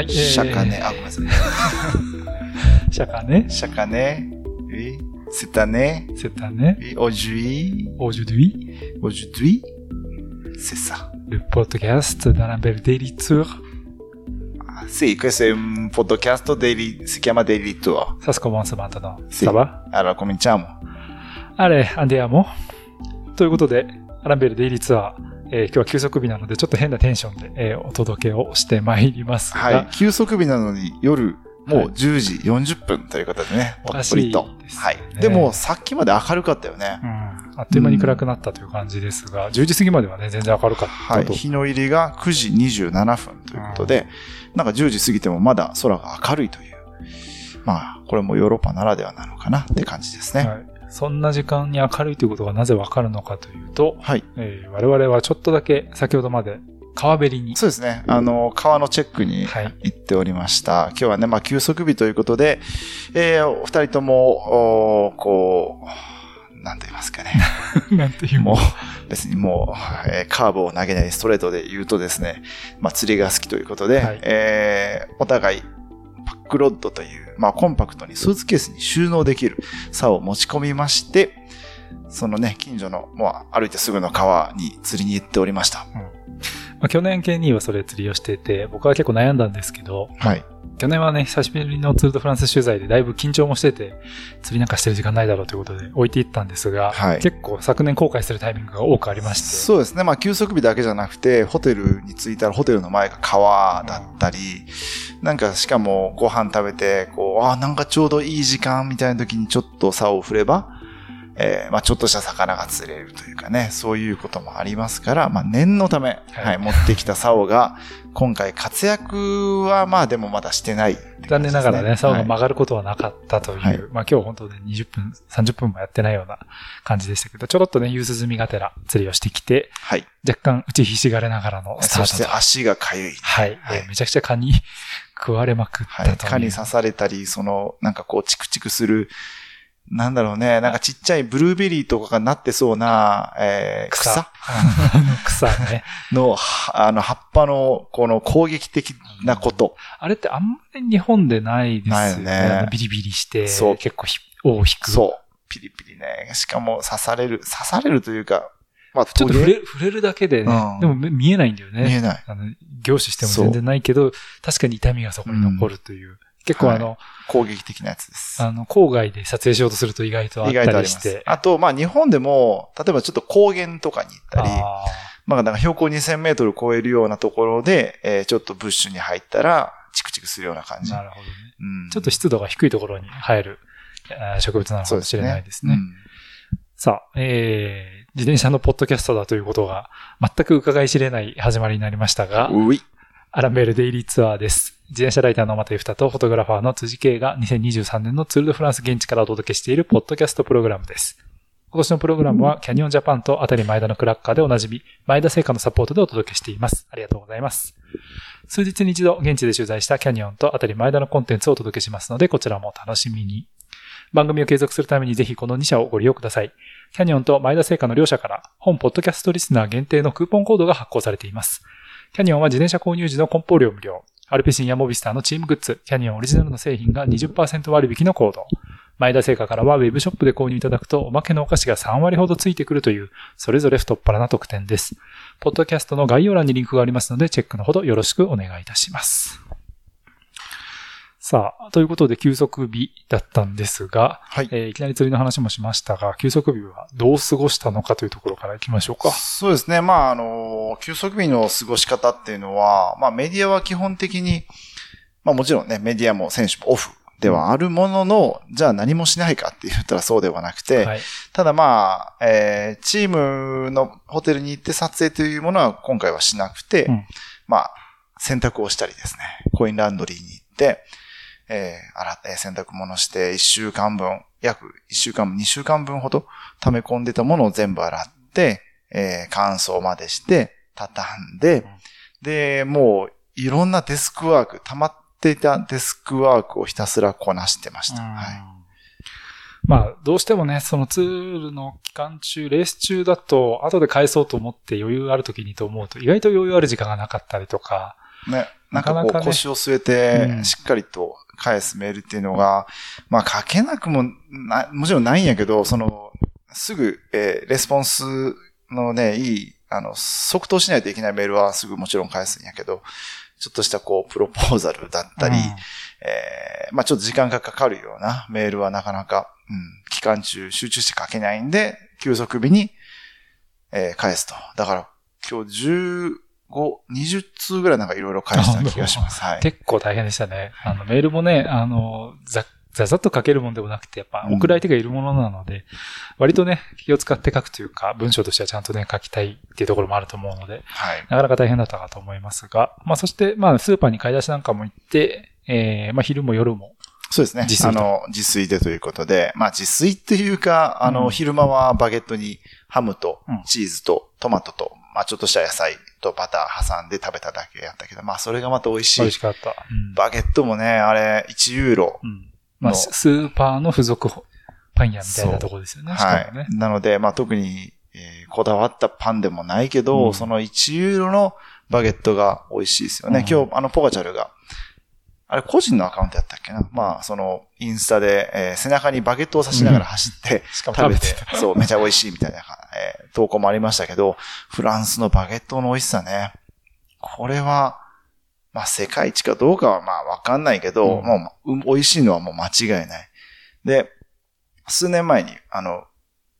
はい。シャカネ、あ、ごめんなさい。シャカネ。シャカネ、oui, cette année, cette année, oui, aujourd'hui, aujourd'hui, aujourd'hui, c'est ça. le podcast d'Annabelle Daily Tour. Ah, Sì, questo è un podcast daily, si chiama Daily Tour. Ça se commence maintenant. Sì. Ça va Allora, cominciamo. Allez, andiamo. ということで、アランベルデイリーツアー、 えー今日は休息日なので、ちょっと変なテンションで、えーお届けをしてまいりますが、はい。休息日なのに夜、もはいう10時40分ということでね、たっぷりと。ねはい。でも、さっきまで明るかったよねう。ん、あっという間に暗くなったという感じですが、10時過ぎまではね、全然明るかったはい。と。日の入りが9時27分ということで、なんか10時過ぎてもまだ空が明るいという。まあ、これもヨーロッパならではなのかなって感じですね。はい、そんな時間に明るいということがなぜわかるのかというと、はい。えー我々はちょっとだけ先ほどまで川べりに、そうですね。あの、川のチェックにはい行っておりました。今日はね、まあ、休息日ということで、えー、お二人とも、おーこう、なんと言いますかね。なんていうもう、別にもう、えーカーブを投げないストレートで言うとですね、まあ、釣りが好きということで、はいえーお互い、クロッドという、まあ、コンパクトにスーツケースに収納できる竿を持ち込みまして、そのね、近所の、もう歩いてすぐの川に釣りに行っておりました。まあ、去年ケニーはそれ釣りをしてて、僕は結構悩んだんですけど、はい。去年はね、久しぶりのツールドフランス取材でだいぶ緊張もしてて、釣りなんかしてる時間ないだろうということで置いていったんですが、はい結構昨年後悔するタイミングが多くありまして、そうですね。まあ、休息日だけじゃなくて、ホテルに着いたらホテルの前が川だったり、なんかしかもご飯食べて、こう、ああ、なんかちょうどいい時間みたいな時にちょっと竿を振れば、えーまあ、ちょっとした魚が釣れるというかね、そういうこともありますから、まあ、念のため、はいはい、持ってきた竿が、今回活躍はまあでもまだしてないって感じです、残念ながらね、竿がはい曲がることはなかったという、はいまあ今日本当ね、20分、30分もやってないような感じでしたけど、ちょろっとね、夕涼みがてら釣りをしてきて、はい。若干打ちひしがれながらのスタそして。足がかゆい。はい、はいえーめちゃくちゃ蚊に食われまくったとはい。蚊に刺されたり、その、なんかこう、チクチクする、なんだろうね、なんかちっちゃいブルーベリーとかがなってそうな、えー、草草？ね。の、はあの、葉っぱの、この攻撃的なこと。あれってあんまり日本でないですよね。ないよねビリビリして、そう結構ひ尾を引く。そう。ピリピリね。しかも刺される、刺されるというか、まあ、ちょっと触れ触れるだけでね、うんでも見えないんだよね。見えない。あの凝視しても全然ないけど、確かに痛みがそこに残るという。結構あの、攻撃的なやつです。あの、郊外で撮影しようとすると意外とあっ意外とたありして。。あと、まあ、日本でも、例えばちょっと高原とかに行ったり、あまあ、なんか標高2000メートル超えるようなところで、えーちょっとブッシュに入ったら、チクチクするような感じ。ーなるほどね。うんちょっと湿度が低いところに生えるあー植物なのかもしれないですね。うんさあ、えー、自転車のポッドキャストだということが全く伺い知れない始まりになりましたが。アランベルデイリーツアーです。自転車ライターの又ゆふたとフォトグラファーの辻圭が2023年のツールドフランス現地からお届けしているポッドキャストプログラムです。今年のプログラムはキャニオンジャパンと当たり前田のクラッカーでおなじみ、前田製菓のサポートでお届けしています。ありがとうございます。数日に一度現地で取材したキャニオンと当たり前田のコンテンツをお届けしますので、こちらも楽しみに。番組を継続するためにぜひこの2社をご利用ください。キャニオンと前田製菓の両社から本ポッドキャストリスナー限定のクーポンコードが発行されています。キャニオンは自転車購入時の梱包料無料。アルペシンやモビスターのチームグッズ、キャニオンオリジナルの製品が20%割引のコード。前田製菓からはウェブショップで購入いただくとおまけのお菓子が3割ほどついてくるという、それぞれ太っ腹な特典です。ポッドキャストの概要欄にリンクがありますので、チェックのほどよろしくお願いいたします。さあ、ということで休息日だったんですが、はい。えーいきなり釣りの話もしましたが、休息日はどう過ごしたのかというところから行きましょうか。そうですね。まあ、あの、休息日の過ごし方っていうのは、まあ、メディアは基本的に、まあ、もちろんね、メディアも選手もオフではあるものの、じゃあ何もしないかって言ったらそうではなくて、はい。ただまあ、えーチームのホテルに行って撮影というものは今回はしなくて、うんまあ、洗濯をしたりですね、コインランドリーに行って、えー洗って洗濯物して1週間分、約1週間分、2週間分ほど溜め込んでたものを全部洗って、えー乾燥までして、畳んで、で、もういろんなデスクワーク、溜まっていたデスクワークをひたすらこなしてました。はい。まあ、どうしてもね、そのツールの期間中、レース中だと、後で返そうと思って余裕ある時にと思うと、意外と余裕ある時間がなかったりとか、ね。なんかなかね腰を据えうて、んしっかりと返すメールっていうのが、まあ書けなくもな、もちろんないんやけど、その、すぐ、えーレスポンスのね、いい、あの、即答しないといけないメールはすぐもちろん返すんやけど、ちょっとしたこう、プロポーザルだったり、うんえーまあちょっと時間がかかるようなメールはなかなか、うん、期間中集中して書けないんで、休息日に、えー返すと。だから、今日15、20通ぐらいなんかいろいろ返した気がします。はい。結構大変でしたね。あの、メールもね、あの、ざ、ざざっと書けるもんでもなくて、やっぱうん送る相手がいるものなので、割とね、気を使って書くというか、文章としてはちゃんとね、書きたいっていうところもあると思うので、はい。なかなか大変だったかと思いますが、まあそして、まあスーパーに買い出しなんかも行って、えー、まあ昼も夜も、そうですね。自炊とあの、自炊でということで、まあ自炊っていうか、あの、うん昼間はバゲットにハムとうんチーズとトマトと、まあちょっとした野菜とバター挟んで食べただけやったけど、まあそれがまた美味しい。美味しかった。うんバゲットもね、あれ、1ユーロ。うん。まあのススーパーの付属パン屋みたいなところですよね。しはいね。。なので、まあ特に、えーこだわったパンでもないけど、うんその1ユーロのバゲットが美味しいですよね。うん今日、あの、ポガチャルが、あれ、個人のアカウントやったっけな？まあ、その、インスタで、えー背中にバゲットを刺しながら走って、しかも食べてそう、めちゃ美味しいみたいな、えー投稿もありましたけど、フランスのバゲットの美味しさね。これは、まあ、世界一かどうかはまあ、わかんないけど、うんもう、う美味しいのはもう間違いない。で、数年前に、あの、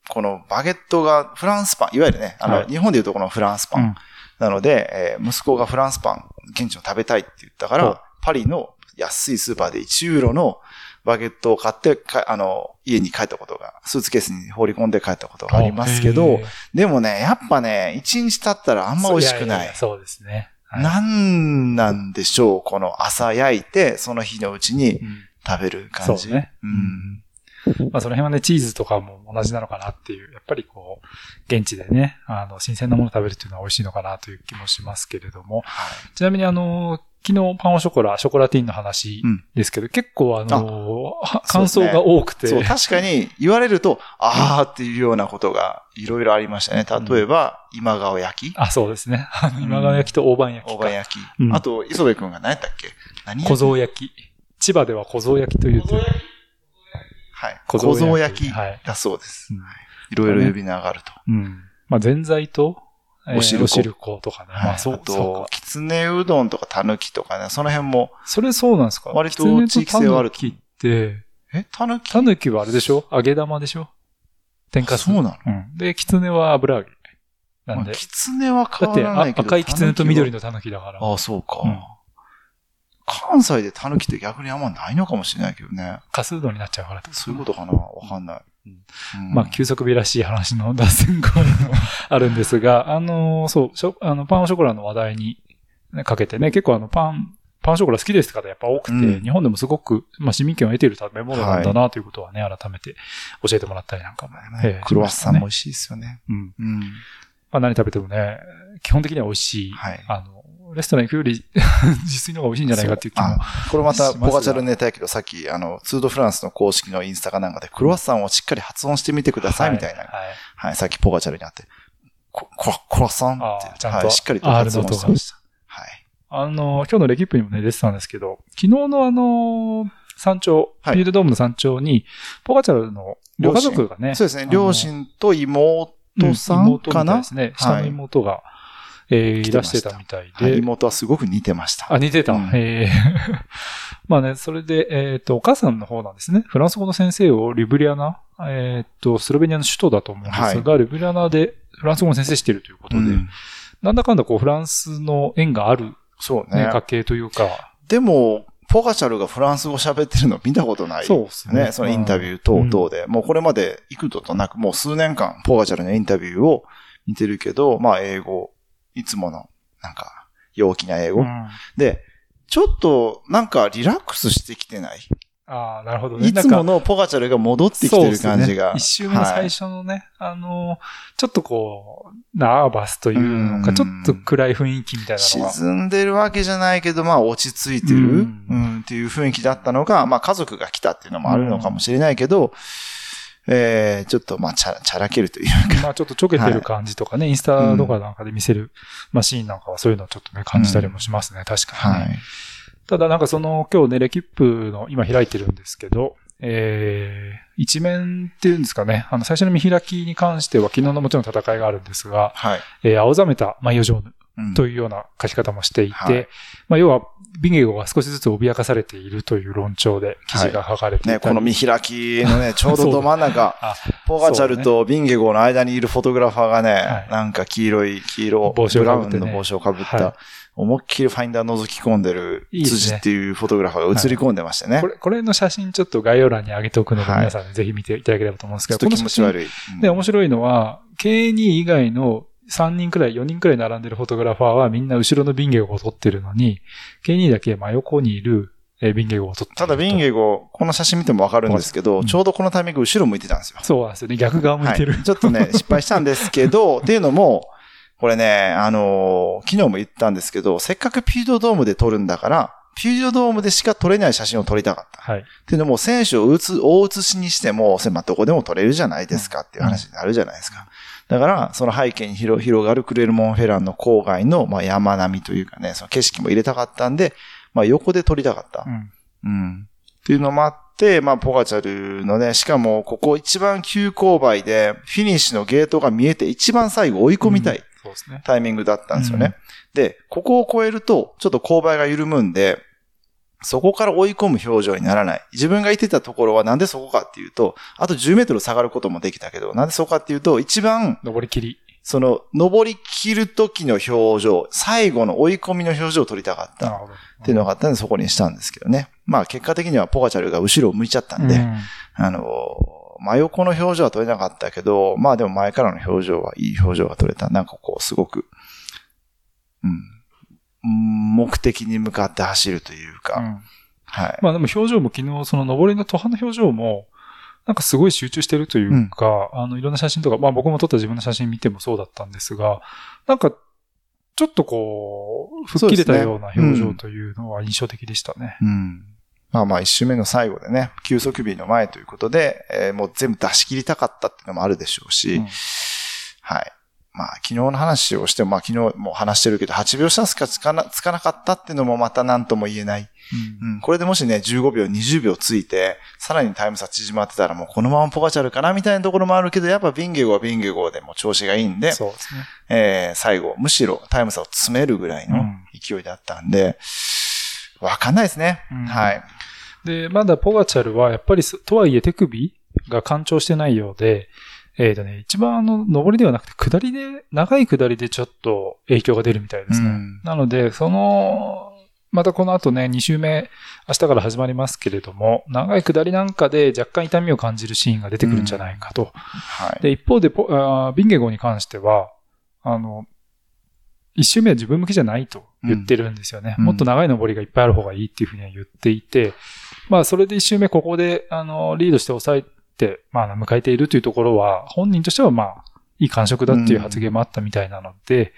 このバゲットがフランスパン、いわゆるね、あの、はい日本でいうとこのフランスパン。うんなので、えー息子がフランスパン、現地の食べたいって言ったから、パリの安いスーパーで1ユーロのバゲットを買って、かあの、家に帰ったことが、スーツケースに放り込んで帰ったことがありますけどでもね、やっぱね、1日経ったらあんま美味しくない。そうですね。はいなんなんでしょうこの朝焼いて、その日のうちにうん食べる感じ。そうね。うん。まあその辺はね、チーズとかも同じなのかなっていう、やっぱりこう、現地でね、あの、新鮮なものを食べるっていうのは美味しいのかなという気もしますけれども、はい。ちなみにあの、昨日パンオショコラ、ショコラティンの話うんですけど、結構あの、はそうですね感想が多くて、そう、確かに言われると、あーっていうようなことがいろいろありましたね。例えば、今川焼き、あ、そうですね。あ の、今川焼きと大判焼きか。大判焼き。うんあと、磯部くんが何やったっけ？何小僧焼き。千葉では小僧焼きというと、はい。小小僧焼きはいだそうです。うんいろいろ呼び名があると。うん。まあ、ぜんざお汁粉お汁粉とかね。まあ、そう、とか、。きつねうどんとかたぬきとかね、その辺も、それそうなんですか？割と地域性はあるきって、え、たぬき？たぬきはあれでしょ？揚げ玉でしょ？天かす。そうなの？うん。で、きつねは油揚げ。なんで。まあきつねは変わらないけど。赤いきつねと緑の。のたぬきだから。ああ、そうか。うん関西でたぬきって逆にあんまないのかもしれないけどね。かすうどんになっちゃうからそういうことかな？わかんない。うんまあ、休息日らしい話の脱線後にもあるんですが、あの、そう、あの、パンオショコラの話題に、ね、かけてね、結構あの、パン、パンショコラ好きですって方やっぱ多くて、うん日本でもすごく、まあ、市民権を得ている食べ物なんだなということはね、改めて教えてもらったりなんかも、ええクロワッサンも美し味しいですよね。うん。うん。まあ、何食べてもね、基本的には美味しい。はいあの、レストラン行くより 自炊の方が美味しいんじゃないかっていう気もあ。これまたポガチャルネタやけど、さっき、あの、ツードフランスの公式のインスタかなんかで、クロワッサンをしっかり発音してみてくださいみたいな。はい。はい、さっきポガチャルにあって、こクロクロワッサンあって、ーちゃんとはい、しっかりと発音してました。はい。あの、今日のレキップにもね、出てたんですけど、昨日のあの、山頂、はいフィールドドームの山頂に、ポガチャルのご家族がね、そうですね。両親と妹さん妹みたいかな、ですね。下の妹が、えーいらしてたみたいはい、で。妹はすごく似てました。あ、似てた。うんえー まあね、それで、えっ、と、お母さんの方なんですね。フランス語の先生をリブリアナ、えっ、と、スロベニアの首都だと思うんですが、リブリアナでフランス語の先生しているということで、うんなんだかんだこう、フランスの縁がある、そうね、ね。家系というか、でも、ポガチャルがフランス語喋ってるの見たことない。そうですねね。そのインタビュー等々で。もうこれまで幾度となく、もう数年間、ポガチャルのインタビューを見てるけど、まあ英語、いつもの、なんか、陽気な英語。うんで、ちょっと、なんかリラックスしてきてない？ああ、なるほどね。いつものポガチャルが戻ってきてる感じが。ね一周目の最はい初のね、あの、ちょっとこう、ナーバスというのか、うんちょっと暗い雰囲気みたいなのが。沈んでるわけじゃないけど、まあ落ち着いてる、ううんん、っていう雰囲気だったのが、まあ家族が来たっていうのもあるのかもしれないけど、えー、ちょっとまあ、チャラ、チャラけるというか。まあちょっとちょけてる感じとかね、インスタとかなんかで見せる、まあシーンなんかはそういうのをちょっとね、感じたりもしますね、確かに、ね。はい。ただなんかその今日ね、レキップの今開いてるんですけど、えー、一面っていうんですかね、あの最初の見開きに関しては昨日のもちろん戦いがあるんですが、はい。えー、青ざめたマイオジョーヌうんというような書き方もしていて、はい。まあ要はビンゲゴが少しずつ脅かされているという論調で記事が書かれていたり、ね、この見開きのね、ちょうどど真ん中、あポガチャルとビンゲゴの間にいるフォトグラファーがね、はい。なんか黄色い、黄色、帽子をブラウかぶってねンの帽子をかぶった、はい。思いっきりファインダー覗き込んでる辻っていうフォトグラファーが映り込んでましてね。これ、これの写真ちょっと概要欄に上げておくので、はい。皆さんぜひ見ていただければと思うんですけど、ちょっと気持ち悪い。い。うんで、面白いのは、K2 以外の3人くらい、4人くらい並んでるフォトグラファーはみんな後ろのビンゲゴを撮ってるのに、K2 だけ真横にいるえービンゲゴを撮ってただビンゲゴ、この写真見てもわかるんですけど、うんちょうどこのタイミング後ろ向いてたんですよ。そうなんですよね。逆側向いてる。はい、ちょっとね、失敗したんですけど、っていうのも、これね、あのー昨日も言ったんですけど、せっかくピュードドームで撮るんだから、ピュードドームでしか撮れない写真を撮りたかった。はい。っていうのも、選手を打つ、大写しにしても、せまあ、どこでも撮れるじゃないですかっていう話になるじゃないですか。だから、その背景に広広がるクレルモンフェランの郊外の、まあ、山並みというかね、その景色も入れたかったんで、まあ、横で撮りたかったう。ん。うん。っていうのもあって、まあ、ポガチャルのね、しかも、ここ一番急勾配で、フィニッシュのゲートが見えて、一番最後追い込みたいうん。タイミングだったんですよね。で、ここを超えると、ちょっと勾配が緩むんで、そこから追い込む表情にならない。自分がいてたところはなんでそこかっていうと、あと10メートル下がることもできたけど、なんでそこかっていうと、一番、登り切り。その、登り切る時の表情、最後の追い込みの表情を撮りたかった。っていうのがあったんで、そこにしたんですけどね。まあ、結果的にはポガチャルが後ろを向いちゃったんで、うんあの、真横の表情は撮れなかったけど、まあでも前からの表情はいい表情が撮れた。なんかこう、すごく、うん、目的に向かって走るというか、うんはい。まあでも表情も昨日、その登りの途半の表情も、なんかすごい集中してるというか、あの、いろんな写真とか、まあ僕も撮った自分の写真見てもそうだったんですが、なんか、ちょっとこう、吹っ切れたような表情というのは印象的でしたね。うん。まあまあ一周目の最後でね、休息日の前ということで、えーもう全部出し切りたかったっていうのもあるでしょうし、うんはい。まあ昨日の話をしても、まあ昨日も話してるけど、8秒差しかつかな、つかなかったっていうのもまた何とも言えない。うんうん、これでもしね、15秒、20秒ついて、さらにタイム差縮まってたらもうこのままポガチャルかなみたいなところもあるけど、やっぱビンゲゴはビンゲゴでもう調子がいいんで、そうですね。えー、最後、むしろタイム差を詰めるぐらいのうん勢いだったんで、わかんないですね。うんはい。で、まだポガチャルはやっぱりす、とはいえ手首が干潮してないようで、えっ、とね、一番あの、上りではなくて下りで、長い下りでちょっと影響が出るみたいですね。うんなので、その、またこの後ね、2週目、明日から始まりますけれども、長い下りなんかで若干痛みを感じるシーンが出てくるんじゃないかと。はい。で、一方でポあービンゲゴに関しては、あの、一周目は自分向きじゃないと言ってるんですよね。うんもっと長い登りがいっぱいある方がいいっていうふうには言っていて、まあ、それで一周目ここで、あの、リードして抑えて、まあ、迎えているというところは、本人としてはまあ、いい感触だっていう発言もあったみたいなので、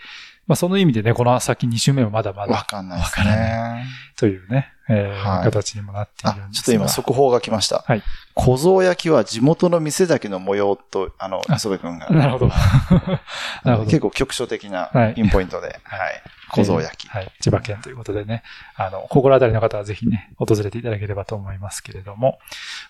まあ、その意味でね、この先2周目はまだまわだかんないですね。というね、えーはい形にもなっているんあ、ですが。ちょっと今速報が来ました。はい。小僧焼きは地元の店だけの模様と、あの、あ磯部君が。なるほど。なるほど。結構局所的なはいピンポイントで、はい。小僧焼き。えーはい。千葉県ということでね、あの、心当たりの方はぜひね、訪れていただければと思いますけれども。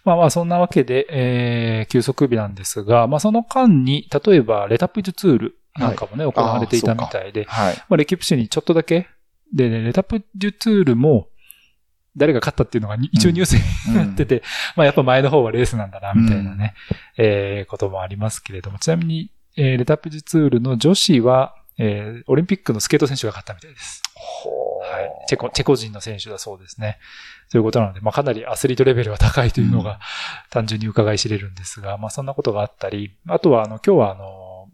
まあまあ、そんなわけで、えー、休息日なんですが、まあその間に、例えば、レタップジュツールなんかもね、行われていたみたいで、はい。まあ、レキプシュにちょっとだけ、で、ね、レタップジュツールも、誰が勝ったっていうのがに一応ニュースになってて、まあやっぱ前の方はレースなんだな、みたいなね、えーこともありますけれども、ちなみに、えーレタップジュツールの女子は、えーオリンピックのスケート選手が勝ったみたいです。ほはい。チェコ、チェコ人の選手だそうですね。ということなので、まあかなりアスリートレベルが高いというのが、単純に伺い知れるんですが、まあそんなことがあったり、あとはあの、今日はあの、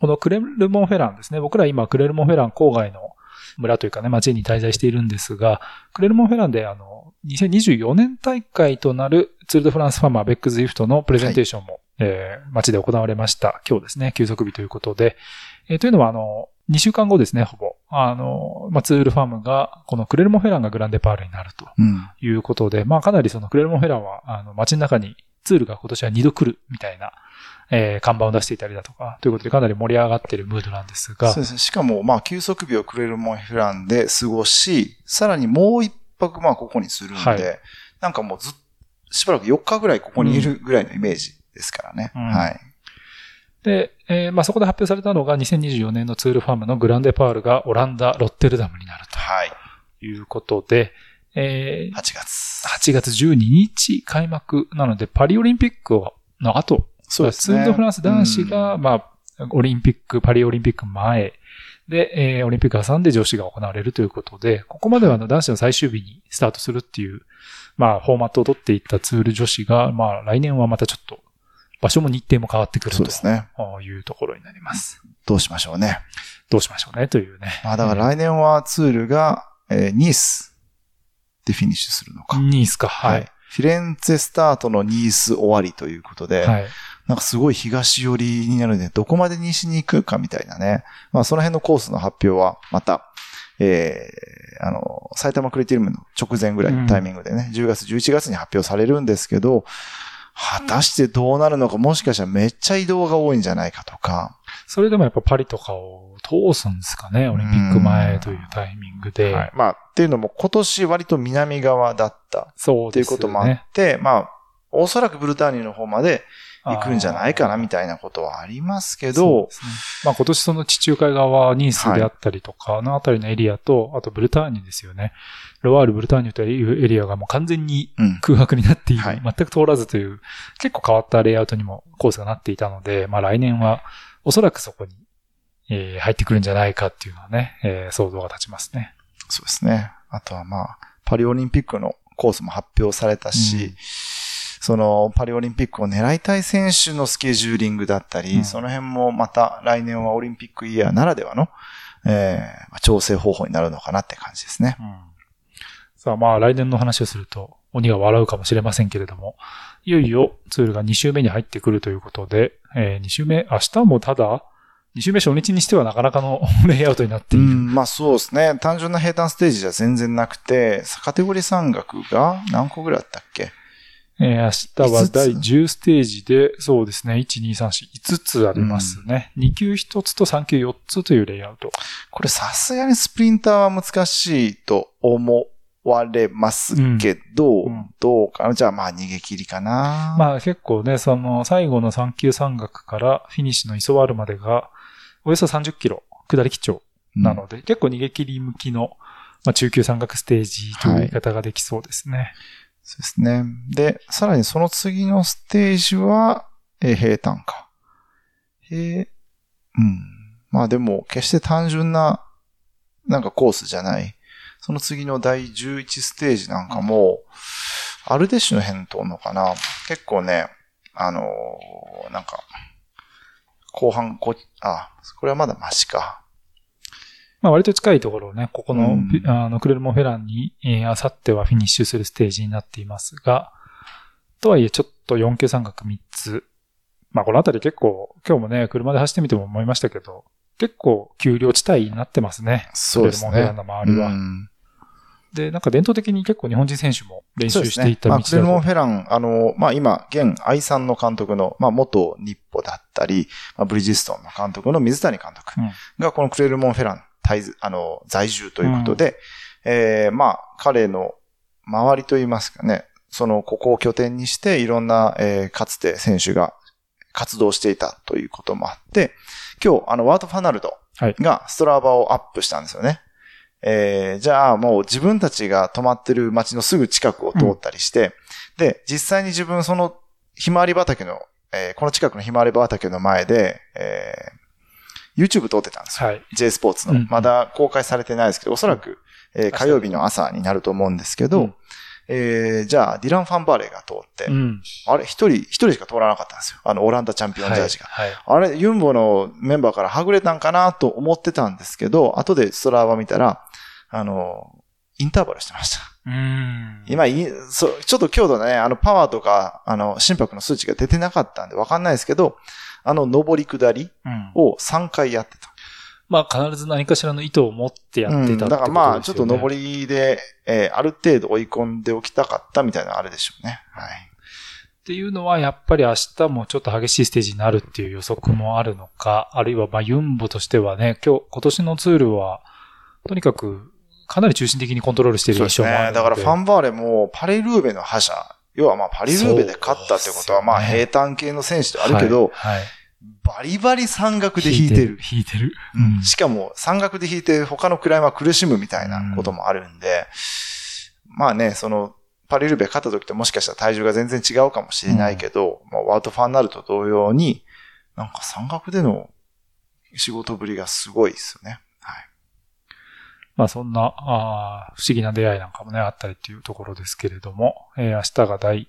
このクレルモンフェランですね。僕ら今クレルモンフェラン郊外の村というかね、町に滞在しているんですが、クレルモンフェランであの、2024年大会となるツール・ド・フランスファーマーベック・ズイフトのプレゼンテーションも、えー街で行われました。今日ですね、休息日ということで、えーというのはあの、2週間後ですね、ほぼ。あの、まあ、ツールファームが、このクレルモンフェランがグランデパールになるとうん。いうことで、まあかなりそのクレルモンフェランは、あの、街の中にツールが今年は2度来るみたいな、えー、看板を出していたりだとか、ということでかなり盛り上がっているムードなんですが。そうですね。しかも、まあ、休息日をクレルモンフェランで過ごし、さらにもう一泊、まあ、ここにするんで、はい、なんかもうずっしばらく4日ぐらいここにいるぐらいのイメージですからね。うん、はい。で、えー、まあ、そこで発表されたのが2024年のツールファームのグランデパールがオランダ、ロッテルダムになると。はい。いうことで、えー、8月。8月12日開幕なので、パリオリンピックの後、そうですね。ツール・ド・フランス男子が、うん、まあ、オリンピック、パリオリンピック前で、えー、オリンピック挟んで女子が行われるということで、ここまでは男子の最終日にスタートするっていう、まあ、フォーマットを取っていったツール女子が、まあ、来年はまたちょっと、場所も日程も変わってくるというところになります。どうしましょうね。どうしましょうねというね。まあ、だから来年はツールが、えー、ニースでフィニッシュするのか。ニースか、はい。フィレンツェスタートのニース終わりということで、はい、なんかすごい東寄りになるんで、どこまで西に行くかみたいなね。まあその辺のコースの発表はまた、えー、あの、埼玉クリティウムの直前ぐらいのタイミングでね、うん、10月、11月に発表されるんですけど、果たしてどうなるのか、もしかしたらめっちゃ移動が多いんじゃないかとか。それでもやっぱパリとかを通すんですかね、オリンピック前というタイミングで。はい、まあ、っていうのも今年割と南側だった。そうですね。っていうこともあって、まあ、おそらくブルターニュの方まで行くんじゃないかなみたいなことはありますけど、ね、まあ今年その地中海側、ニースであったりとか、のあたりのエリアと、あとブルターニュですよね。ロワール、ブルターニュというエリアがもう完全に空白になっている、うんはい、全く通らずという、結構変わったレイアウトにもコースがなっていたので、まあ来年はおそらくそこに、えー、入ってくるんじゃないかっていうのはね、えー、想像が立ちますね。そうですね。あとはまあ、パリオリンピックのコースも発表されたし、うんそのパリオリンピックを狙いたい選手のスケジューリングだったり、うん、その辺もまた来年はオリンピックイヤーならではの、えー、調整方法になるのかなって感じですね。うん、さあまあ来年の話をすると鬼が笑うかもしれませんけれども、いよいよツールが2週目に入ってくるということで、えー、2週目、明日もただ、2週目初日にしてはなかなかの レイアウトになっている。うん、まあそうですね。単純な平坦ステージじゃ全然なくて、カテゴリー山岳が何個ぐらいあったっけ？えー、明日は第10ステージで、そうですね、1、2、3、4、5つありますね。うん、2級1つと3級4つというレイアウト。これさすがにスプリンターは難しいと思われますけど、うん、どうかなじゃあまあ逃げ切りかな。まあ結構ね、その最後の3級山岳からフィニッシュのイソワールまでが、およそ30キロ下り基調なので、うん、結構逃げ切り向きの、まあ、中級山岳ステージという言い方ができそうですね。はいそうですね。で、さらにその次のステージは、えー、平坦か。えうん。まあでも、決して単純な、なんかコースじゃない。その次の第11ステージなんかも、アルデッシュの辺通るのかな結構ね、あのー、なんか、後半こ、あ、これはまだマシか。まあ割と近いところをね、ここの、うん、あの、クレルモンフェランに、えー、あさってはフィニッシュするステージになっていますが、とはいえちょっと4級三角3つ。まあこのあたり結構、今日もね、車で走ってみても思いましたけど、結構丘陵地帯になってますね。そうですね。クレルモンフェランの周りは。うんで、なんか伝統的に結構日本人選手も練習していた道だと、ね、まあ、クレルモンフェラン、あの、まあ今、現愛さんの監督の、まあ元日歩だったり、まあ、ブリヂストンの監督の水谷監督がこのクレルモンフェラン滞あの、在住ということで、うん、えー、まあ、彼の周りといいますかね、その、ここを拠点にして、いろんな、えー、かつて選手が活動していたということもあって、今日、あの、ワート・ファナルドがストラバをアップしたんですよね。はい、えー、じゃあもう自分たちが泊まってる街のすぐ近くを通ったりして、うん、で、実際に自分そのひまわり畑の、えー、この近くのひまわり畑の前で、えー、YouTube 撮ってたんですよ。はい。J スポーツの。まだ公開されてないですけど、おそらく、えー、火曜日の朝になると思うんですけど、うん、えー、じゃあ、ディラン・ファンバーレーが通って、うん、あれ、一人、一人しか通らなかったんですよ。あの、オランダチャンピオンジャージが。はいはい、あれ、ユンボのメンバーからはぐれたんかなと思ってたんですけど、後でストラーバ見たら、あの、インターバルしてました。今い、そう、ちょっと強度ね、あの、パワーとか、あの、心拍の数値が出てなかったんでわかんないですけど、あの上り下りを3回やってた。まあ必ず何かしらの意図を持ってやってたってことですよね。だからまあちょっと上りで、えー、ある程度追い込んでおきたかったみたいなあれでしょうね。はい。っていうのは、やっぱり明日もちょっと激しいステージになるっていう予測もあるのか、あるいは、まあ、ユンボとしてはね、今日、今年のツールは、とにかく、かなり中心的にコントロールしている印象もあるので。だからファンバーレもパリルーベの覇者、要はまあパリルーベで勝ったってことは、まあ平坦系の選手であるけど、はい、はい。バリバリ山岳で弾いてる。弾いてる。うん、しかも山岳で弾いて他のクライマー苦しむみたいなこともあるんで、うん、まあね、その、パリルベ勝った時ともしかしたら体重が全然違うかもしれないけど、うん、まあ、ワートファンになると同様に、なんか山岳での仕事ぶりがすごいですよね。はい。まあそんな、あ不思議な出会いなんかもね、あったりっていうところですけれども、えー、明日が第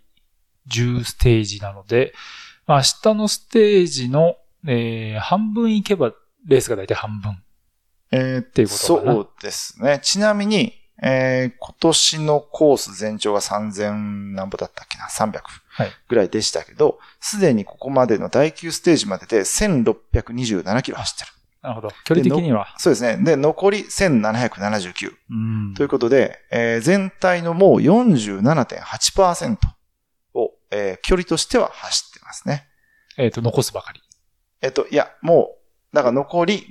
10ステージなので、まあ、明日のステージの、えー、半分行けば、レースが大体半分。えー、っていうことかなそうですね。ちなみに、えー、今年のコース全長が3000何歩だったっけな ?300 ぐらいでしたけど、す、で、にここまでの第9ステージまでで1627キロ走ってる。なるほど。距離的には？そうですね。で、残り1779。うんということで、えー、全体のもう47.8%を、えー、距離としては走ってますね。えっ、ー、と、残すばかり。えっ、と、いや、もう、だから残り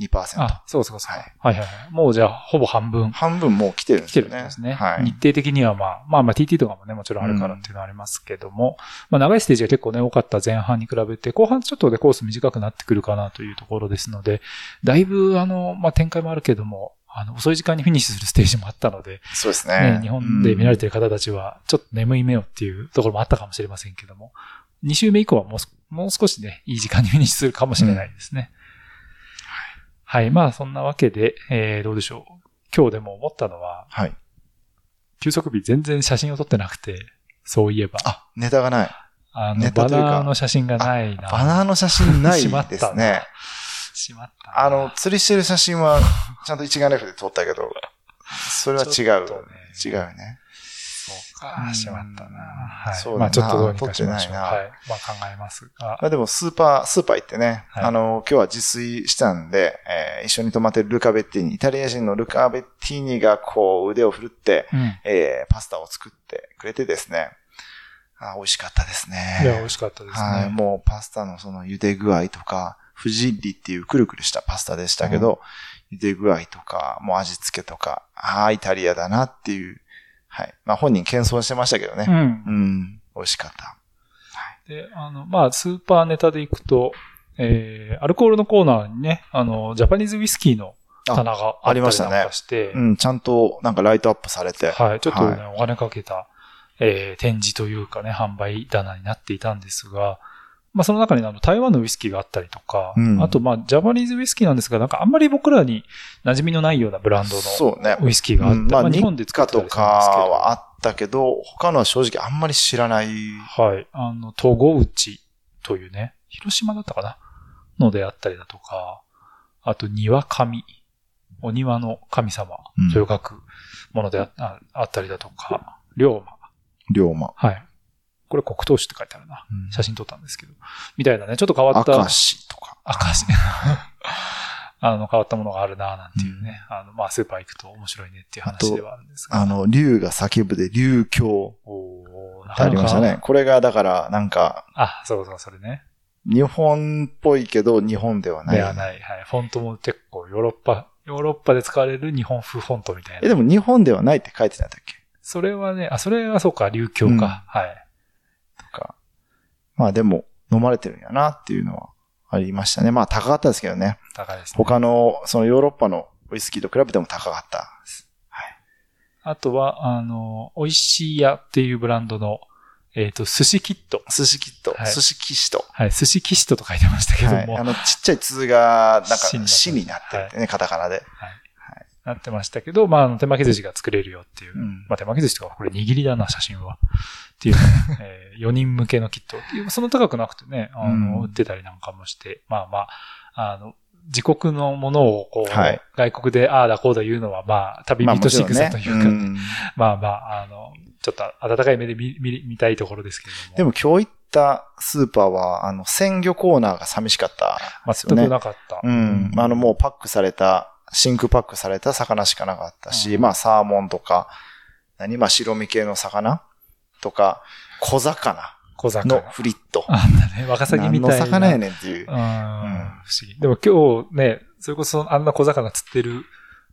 52.2%。あ、そうそうそう。はい。はいはいはい。もうじゃあ、ほぼ半分。半分もう来てるんですね。来てるんですね。はい。日程的にはまあ、まあまあ TT とかもね、もちろんあるからっていうのはありますけども、うん、まあ長いステージが結構ね、多かった前半に比べて、後半ちょっとでコース短くなってくるかなというところですので、だいぶあの、まあ展開もあるけども、あの、遅い時間にフィニッシュするステージもあったので、そうですね。ね日本で見られている方たちは、ちょっと眠い目をっていうところもあったかもしれませんけども、2週目以降はもう、もう少しね、いい時間にフィニッシュするかもしれないですね。うん、はい。まあ、そんなわけで、えー、どうでしょう。今日でも思ったのは、はい。休息日全然写真を撮ってなくて、そういえば。あ、ネタがない。あの、バナーの写真がないな。バナーの写真ないですね。しまったあの、釣りしてる写真は、ちゃんと一眼レフで撮ったけど、それは違う。ね、違うね。そうか、しまったな。はい。そうまあちょっとどうにかしましょう。はい。まあ考えますが。まあでもスーパー、スーパー行ってね、はい、あの、今日は自炊したんで、えー、一緒に泊まってるルカ・ベッティーニ、イタリア人のルカ・ベッティーニがこう腕を振るって、うん、えー、パスタを作ってくれてですね、あ美味しかったですね。いや、美味しかったですね。はい。もうパスタのその茹で具合とか、フジッリっていうくるくるしたパスタでしたけど、茹で具合とか、もう味付けとか、ああ、イタリアだなっていう、はい。まあ本人謙遜してましたけどね。うん。うん。美味しかった。はい。で、あの、まあスーパーネタでいくと、えー、アルコールのコーナーにね、あの、ジャパニーズウイスキーの棚がありましたね。うん、ちゃんとなんかライトアップされて。はい。ちょっとね、はい、お金かけた、えー、展示というかね、販売棚になっていたんですが、まあその中にあの台湾のウイスキーがあったりとか、うん、あとまあジャパニーズウイスキーなんですが、なんかあんまり僕らに馴染みのないようなブランドのウイスキーがあって、ねうん、まあ日本で使ってたとかはあったけど、他のは正直あんまり知らない。はい。あの、戸郷内というね、広島だったかな？のであったりだとか、あと庭神、お庭の神様という書くものであ,、あったりだとか、龍馬。龍馬。はい。これ黒糖酒って書いてあるな。うん、写真撮ったんですけど。みたいなね、ちょっと変わった。赤石とか。赤石。あの、変わったものがあるななんていうね。うん、あの、まあ、スーパー行くと面白いねっていう話ではあるんですが。あの、竜が叫ぶで竜鏡。おありましたね。これが、だから、なんか。あ、そうそう、それね。日本っぽいけど、日本ではない。ではない。はい。フォントも結構ヨーロッパ、ヨーロッパで使われる日本風フォントみたいな。え、でも日本ではないって書いてたんだっけ？それはね、あ、それはそうか、流鏡か。うん、はい。か。まあでも、飲まれてるんやなっていうのはありましたね。まあ高かったですけどね。高いですね。他の、そのヨーロッパのウイスキーと比べても高かったです。はい。あとは、あの、美味しい屋っていうブランドの、えっ、ー、と、寿司キット。寿司キット。はい、寿司キシト。はい、寿司キシトと書いてましたけども。はい、あの、ちっちゃい通が、なんか、死になっててね、はい、カタカナで。はい。なってましたけど、まあ、手巻き寿司が作れるよっていう。うん、まあ、手巻き寿司とか、これ握りだな、写真は。っていう、ね、えー、4人向けのキットっていう、その高くなくてね、あの、売ってたりなんかもして、まあまあ、あの、自国のものを、こう、はい、外国でああだこうだ言うのは、まあ、旅人しぐさというか、ねうん、まあまあ、あの、ちょっと温かい目で見、見、見たいところですけれども。でも今日行ったスーパーは、あの、鮮魚コーナーが寂しかった全くなかった。うん。あの、もうパックされた、真空パックされた魚しかなかったし、うん、まあ、サーモンとか、何、まあ、白身系の魚とか、小魚小魚のフリット。あんだね、ワカサギみたいな。魚やねんっていうう。ん、不思議。でも今日ね、それこそあんな小魚釣ってる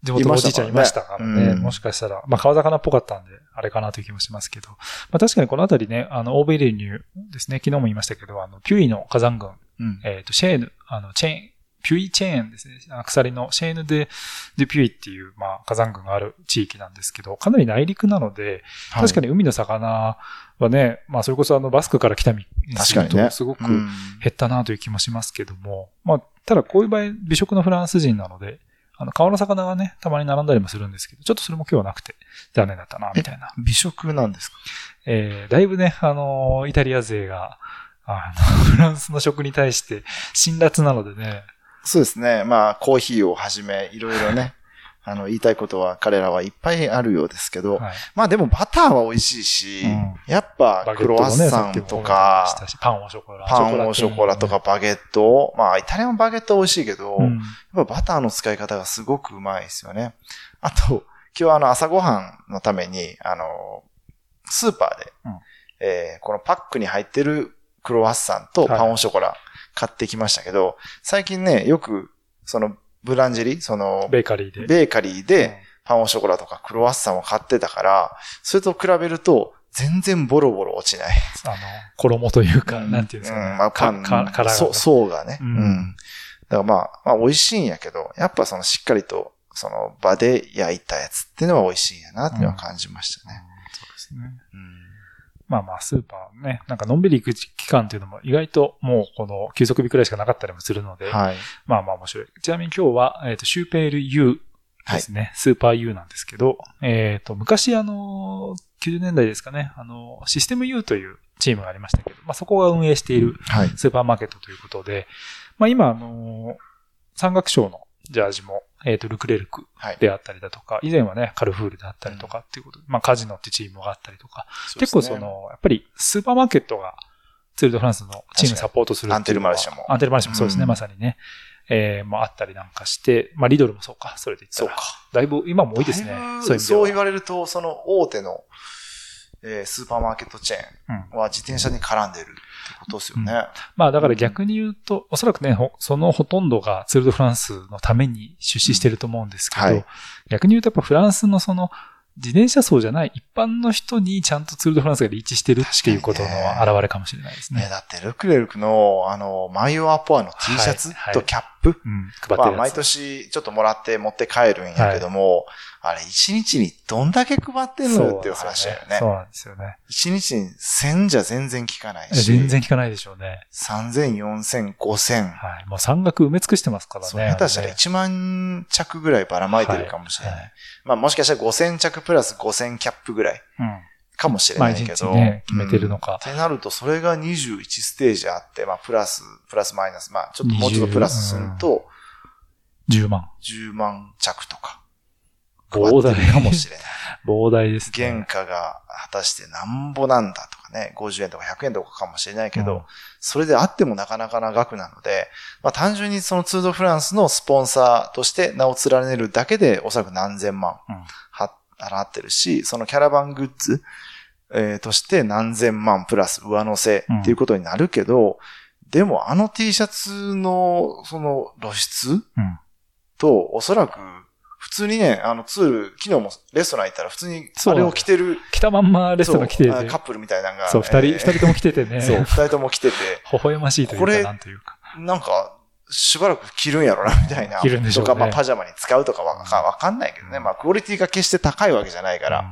地元のおじいちゃんいましたからね。ねうんもしかしたら、まあ川魚っぽかったんで、あれかなという気もしますけど。まあ確かにこのあたりね、あの、欧米流入ですね、昨日も言いましたけど、あの、ピュイの火山群、うんえっ、と、シェーヌ、あの、チェーン、ピュイチェーンですね。鎖のシェーヌで、で、ピュイっていう、まあ、火山群がある地域なんですけど、かなり内陸なので、確かに。に海の魚はね、まあ、それこそあの、バスクから来た身にする確かにね。と、すごくうん減ったなという気もしますけども、まあ、ただこういう場合、美食のフランス人なので、あの、川の魚がね、たまに並んだりもするんですけど、ちょっとそれも今日はなくて、残念だったな、みたいな。美食なんですか？えー、だいぶね、あのーイタリア勢が、あの、フランスの食に対して辛辣なのでね、そうですね。まあ、コーヒーをはじめ、いろいろね、あの、言いたいことは彼らはいっぱいあるようですけど、はい。まあでもバターは美味しいし、うんやっぱクロワッサンとかし、たしパンをショコラ。パンをショコラとかバゲット、まあイタリアのバゲットは美味しいけど、うん、やっぱバターの使い方がすごくうまいですよね。あと、今日あの朝ごはんのために、あの、スーパーで、うんえーこのパックに入ってるクロワッサンとパンオショコラ買ってきましたけど、最近ね、よく、その、ブランジェリその、ベーカリーで。ベーカリーでパンオショコラとかクロワッサンを買ってたから、それと比べると、全然ボロボロ落ちない。あの、衣というか、なんていうんですかね。まあ、パン、かか殻がねそう、層がね。ううんん。だからまあ、まあ、美味しいんやけど、やっぱそのしっかりと、その場で焼いたやつっていうのは美味しいんやなっていうのは感じましたね。そうですね。うん。まあまあ、スーパーね、なんかのんびり行く期間っていうのも意外ともうこの休息日くらいしかなかったりもするので、はい。まあまあ面白い。ちなみに今日は、えっ、と、シューペール U ですね。スーパー U なんですけど、えっ、と、昔あの、90年代ですかね、あの、システム U というチームがありましたけど、まあそこが運営しているはい。スーパーマーケットということで、まあ今あの、山岳賞のジャージも、えっ、と、ルクレルクはい。であったりだとか、以前はね、カルフールであったりとかっていうことで、まあカジノってチームがあったりとか、結構その、やっぱりスーパーマーケットがツール・ド・フランスのチームサポートするアンテルマルシェもアンテルマルシェもそうですね、うんまさにね。えー、もあったりなんかして、まあリドルもそうか、それで言ったら。そうか。だいぶ今も多いですねそう。そう言われると、その大手の、えースーパーマーケットチェーうん。ンは自転車に絡んでるってことですよね。まあだから逆に言うと、おそらくね、ほそのほとんどがツール・ド・フランスのために出資してると思うんですけど、うんはい。逆に言うとやっぱフランスのその、自転車層じゃない一般の人にちゃんとツール・ド・フランスがリーチしてるっていうことの表れかもしれないですね。ねだって、ルクレルクの、あの、マイオアポアの T シャツはいはいとキャップ、うん、配まあ、ってるやつ。毎年ちょっともらって持って帰るんやけども、あれ、一日にどんだけ配ってんのよっていう話だよね。そうなんですよね。一日に1000じゃ全然効かないし、全然聞かないでしょうね。3000、4000、5000。はい。もう山岳埋め尽くしてますからね。そう、下手したらあれね1万着ぐらいばらまいてるかもしれない。はいまあもしかしたら5000着プラス5000キャップぐらいうん。かもしれ毎ないけど。日ね、決めてるのか。ってなると、それが21ステージあって、まあプラス、プラスマイナス、まあちょっともうちょっとプラスすると、10万。10万着とか。膨大かもしれない。膨大ですね。原価が果たしてなんぼなんだとかね、50円とか100円とかかもしれないけど、うんそれであってもなかなかな額なので、まあ単純にそのツードフランスのスポンサーとして名を連ねるだけでおそらく何千万払ってるし、そのキャラバングッズ、えーとして何千万プラス上乗せっていうことになるけど、でもあの T シャツのその露出うん。とおそらく普通にね、あのツール、昨日もレストラン行ったら普通にあれを着てる来たまんまレストラン来てて。そうあカップルみたいなのが。そう、二人、えー二人とも来ててね。そう、二人とも来てて、微笑ましいというか、なんというか。なんか、しばらく着るんやろな、みたいな。着るんでしょうねとか、まあ、パジャマに使うとかわかわかんないけどね。まあ、クオリティが決して高いわけじゃないから、うん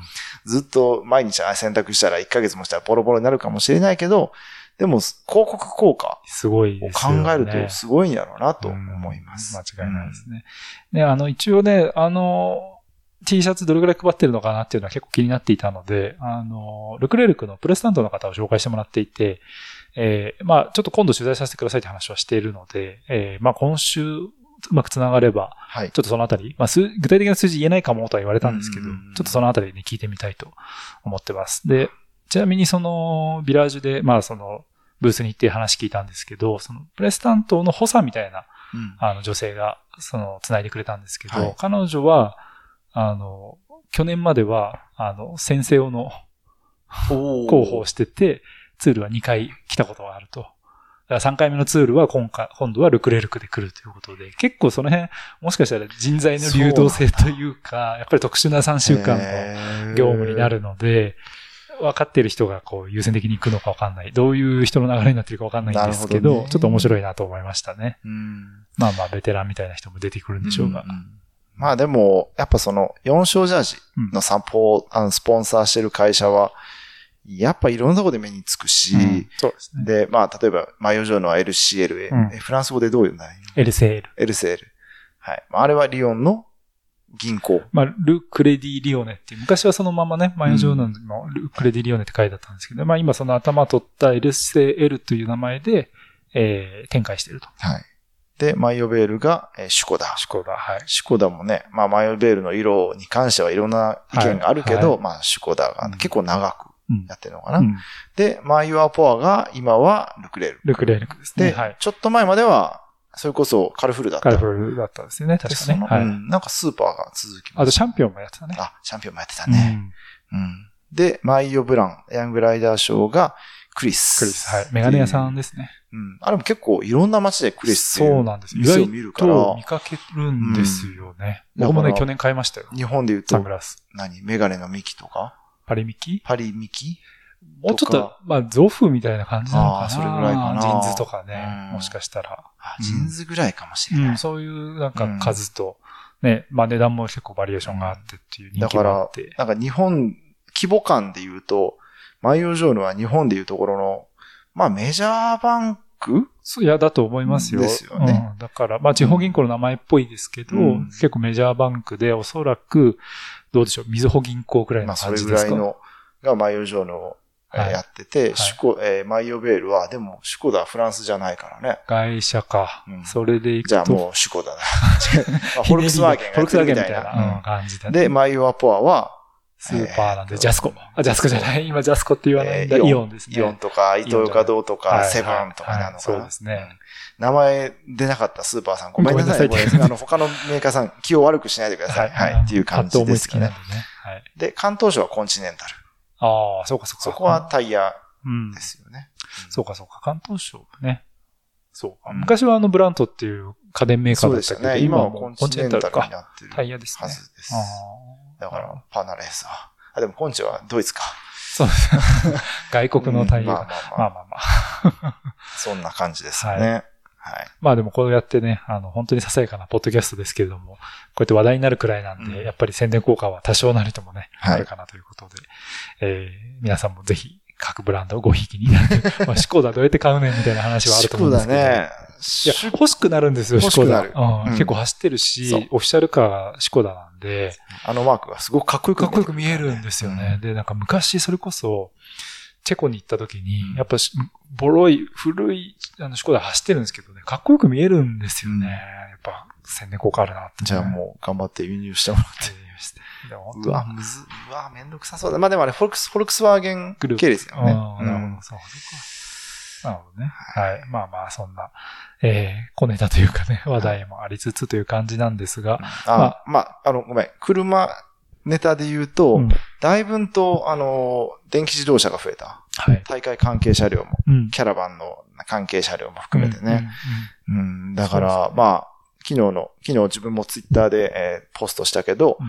ずっと毎日洗濯したら1ヶ月もしたらボロボロになるかもしれないけど、でも、広告効果すごいを。考えるとすごいんやろうなと思います。うん間違いないですね。ね、あの、一応ね、あの、T シャツどれくらい配ってるのかなっていうのは結構気になっていたので、あの、ルクレルクのプレスタントの方を紹介してもらっていて、えーまあちょっと今度取材させてくださいって話はしているので、えーまあ今週うまく繋がれば、はい。ちょっとそのあたり、まあ数具体的な数字言えないかもとは言われたんですけど、ちょっとそのあたりに聞いてみたいと思ってます。で、ちなみにその、ビラージュで、まあその、ブースに行って話聞いたんですけど、その、プレス担当の補佐みたいな、うんあの、女性が、その、繋いでくれたんですけど、はい彼女は、あの、去年までは、あの、先生用の、お広報してて、ツールは2回来たことがあると。だから3回目のツールは今回、今度はルクレルクで来るということで、結構その辺、もしかしたら人材の流動性というか、やっぱり特殊な3週間の業務になるので、分かっている人がこう優先的に行くのか分かんない。どういう人の流れになってるか分かんないんですけど、どねちょっと面白いなと思いましたね。うん。まあまあ、ベテランみたいな人も出てくるんでしょうが。んんまあでも、やっぱその、4勝ジャージのサポー、あの、スポンサーしてる会社は、やっぱいろんなところで目につくし、うんそうですね。で、まあ、例えば、マヨジョーのは LCL、えうんえフランス語でどう言うんだ LCL。?LCL。はい。まああれはリヨンの銀行。まあ、ル・クレディ・リオネっていう、昔はそのままね、マヨジョーナのル・クレディ・リオネって書いてあったんですけど、まあ今その頭取った LCL という名前で、えー、展開していると。はい。で、マイオベールが、えーシュコダ。シコダ、はい。シュコダもね、まあマイオベールの色に関してはいろんな意見があるけど、はいまあシュコダがうん結構長くうんやってるのかな。うんで、マイオアポアが今はルクレール。ルクレルクですね。で、はい。ちょっと前までは、それこそカルフルだった。カルフルだったんですよね、確かね。はい。うんなんかスーパーが続きまあと、す。チャンピオンもやってたね。あ、チャンピオンもやってたね。うん。で、マイオブラン、ヤングライダー賞がクリス。クリス。はい。メガネ屋さんですね。うん。あれも結構いろんな街でクリスそうなんです。意店を外見るから、と見かけるんですよね。うん僕もね、去年買いましたよ。日本で言うとサング、ラス。何？メガネのミキとか？パリミキ？パリミキ？もうちょっと、まあ、ゾフみたいな感じなのかな。それぐらいかなジーンズとかねう。んもしかしたら。ジーンズぐらいかもしれない。うん、そういうなんか数と、ね、まあ値段も結構バリエーションがあってっていう人気だからもあって。、なんか日本、規模感で言うと、マイヨジョーヌは日本で言うところの、まあメジャーバンクいや、だと思いますよ。ですよねうんだから、まあ地方銀行の名前っぽいですけど、うん結構メジャーバンクで、おそらく、どうでしょう、みずほ銀行くらいのまあそれ感じですか？ぐらいのがマイヨジョーヌをえーはいやってて、いシュコ、えーマイヨベールは、でもシュコダはフランスじゃないからね。会社か。うんそれでいくと。じゃあもうシュコダだ。ま あフォルクスワーゲンがフォルクスワーゲンみたいやってるなうん感じだね。で、マイヨアポアは、スーパーなんで、えージャスコ。あ、ジャスコじゃない。今ジャスコって言わないんだ。えーイオンですね。イオンとか、イトーヨーカドーとか、はいセブンとかなのかな。そうですね。名前出なかったスーパーさん、ごめんなさい。あの、他のメーカーさん、気を悪くしないでください。はい。っていう感じですかね。で関東省はコンチネンタル。ああ、そうかそうか。そこは、タイヤうんで。すよね。そうかそうか。関東省ね。そうか。うん昔はあのブラントっていう家電メーカそうーだったけど。今はコンチネンタルにか。なってるタイヤですねはずです。あだから、パナレースは。あ、でもコンチはドイツか。そうです。外国のタイヤ。うんまあまあまあ。まあまあまあ。そんな感じですよね。はい。まあでもこうやってね、あの、本当にささやかなポッドキャストですけれども、こうやって話題になるくらいなんで、うんやっぱり宣伝効果は多少なりともね、はいあるかなということで、えー、皆さんもぜひ各ブランドをごひいきになって、まあ、シコダどうやって買うねんみたいな話はあると思うんですけど。シコだね。いや、欲しくなるんですよ、シコダ。欲しくなるう結構走ってるし、オフィシャルカーがシコダなんで、あのマークがすごくかっこよくかっこよく見えるんですよね。。で、なんか昔それこそ、チェコに行った時にうん、やっぱし、ボロい、古い、あの、シコダ走ってるんですけどね、かっこよく見えるんですよね。うんやっぱ、宣伝効果あるなって、じゃあもう頑張って輸入してもらって。う、でも本当うわ、むず、うわ、めんどくさそうだ。まあでもあれ、フォルクス、フォルクスワーゲングループ系列よね。なるほど、そうそうか。なるほどね。はい。まあまあ、そんな、えー、小ネタというかね、話題もありつつという感じなんですが、あ、まあ、あの、ごめん。車ネタで言うと、うんだいぶんと、あの、電気自動車が増えた。はい。大会関係車両も、うん。キャラバンの関係車両も含めてね。うん。うん、だから、ねまあ、昨日の、昨日自分もツイッターで、えーポストしたけど、うん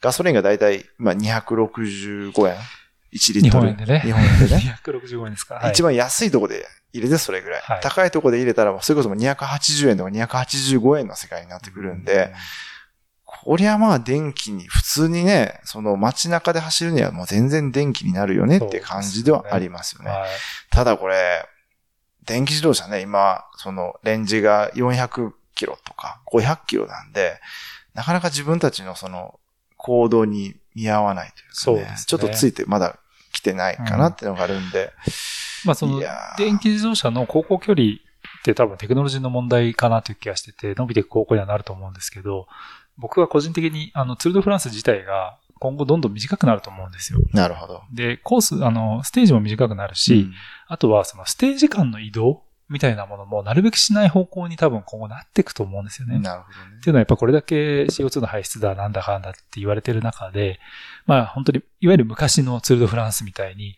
ガソリンがだいたい、まあ、265円 ?1 リ日ットル。本円でね。日本円でね。265円ですか。はい一番安いとこで入れてそれぐらい。はい高いとこで入れたら、それこそもう280円とか285円の世界になってくるんで、こりゃまあ電気に、普通にね、その街中で走るにはもう全然電気になるよねって感じではありますよね。はい。ただこれ、電気自動車ね、今、そのレンジが400キロとか500キロなんで、なかなか自分たちのその行動に見合わないというか、ね、そうですねちょっとついてまだ来てないかなっていうのがあるんで、まあその電気自動車の走行距離って多分テクノロジーの問題かなという気がしてて、伸びていく方向にはなると思うんですけど、僕は個人的に、あの、ツールドフランス自体が今後どんどん短くなると思うんですよ。なるほど。で、コース、あの、ステージも短くなるし、あとはそのステージ間の移動みたいなものもなるべくしない方向に多分今後なっていくと思うんですよね。なるほどねっ。ていうのはやっぱこれだけ CO2 の排出だなんだかんだって言われてる中で、まあ本当に、いわゆる昔のツールドフランスみたいに、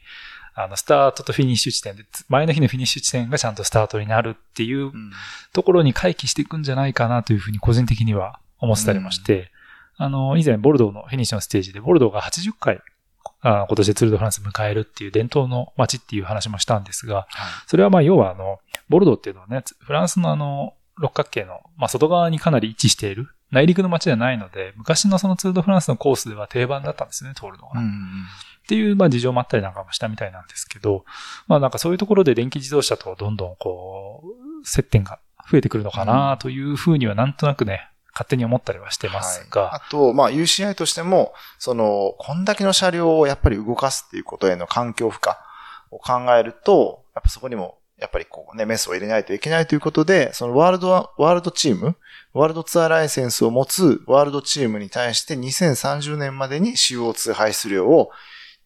あの、スタートとフィニッシュ地点で、前の日のフィニッシュ地点がちゃんとスタートになるっていううんところに回帰していくんじゃないかなというふうに個人的には思ってたりもして、あの、以前ボルドーのフィニッシュのステージで、ボルドーが80回、あ今年でツールドフランス迎えるっていう伝統の街っていう話もしたんですが、それはまあ要はあの、ボルドーっていうのはね、フランスのあの、六角形の、まあ外側にかなり位置している、内陸の街ではないので、昔のそのツールドフランスのコースでは定番だったんですね、通るのが。っていう、まあ事情もあったりなんかもしたみたいなんですけど、まあなんかそういうところで電気自動車とどんどんこう、接点が増えてくるのかなというふうにはなんとなくね、勝手に思ったりはしてますが、はい。あと、まあ UCI としても、その、こんだけの車両をやっぱり動かすっていうことへの環境負荷を考えると、やっぱそこにも、やっぱりこうね、メスを入れないといけないということで、そのワールドワ、ワールドチーム、ワールドツアーライセンスを持つワールドチームに対して2030年までに CO2 排出量を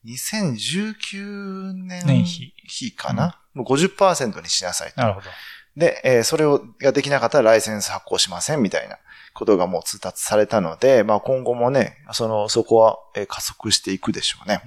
2019年年比。比かな、もう50%にしなさいと。なるほど。で、えーそれを、ができなかったらライセンス発行しませんみたいなことがもう通達されたので、まあ今後もね、その、そこは、えー加速していくでしょうね。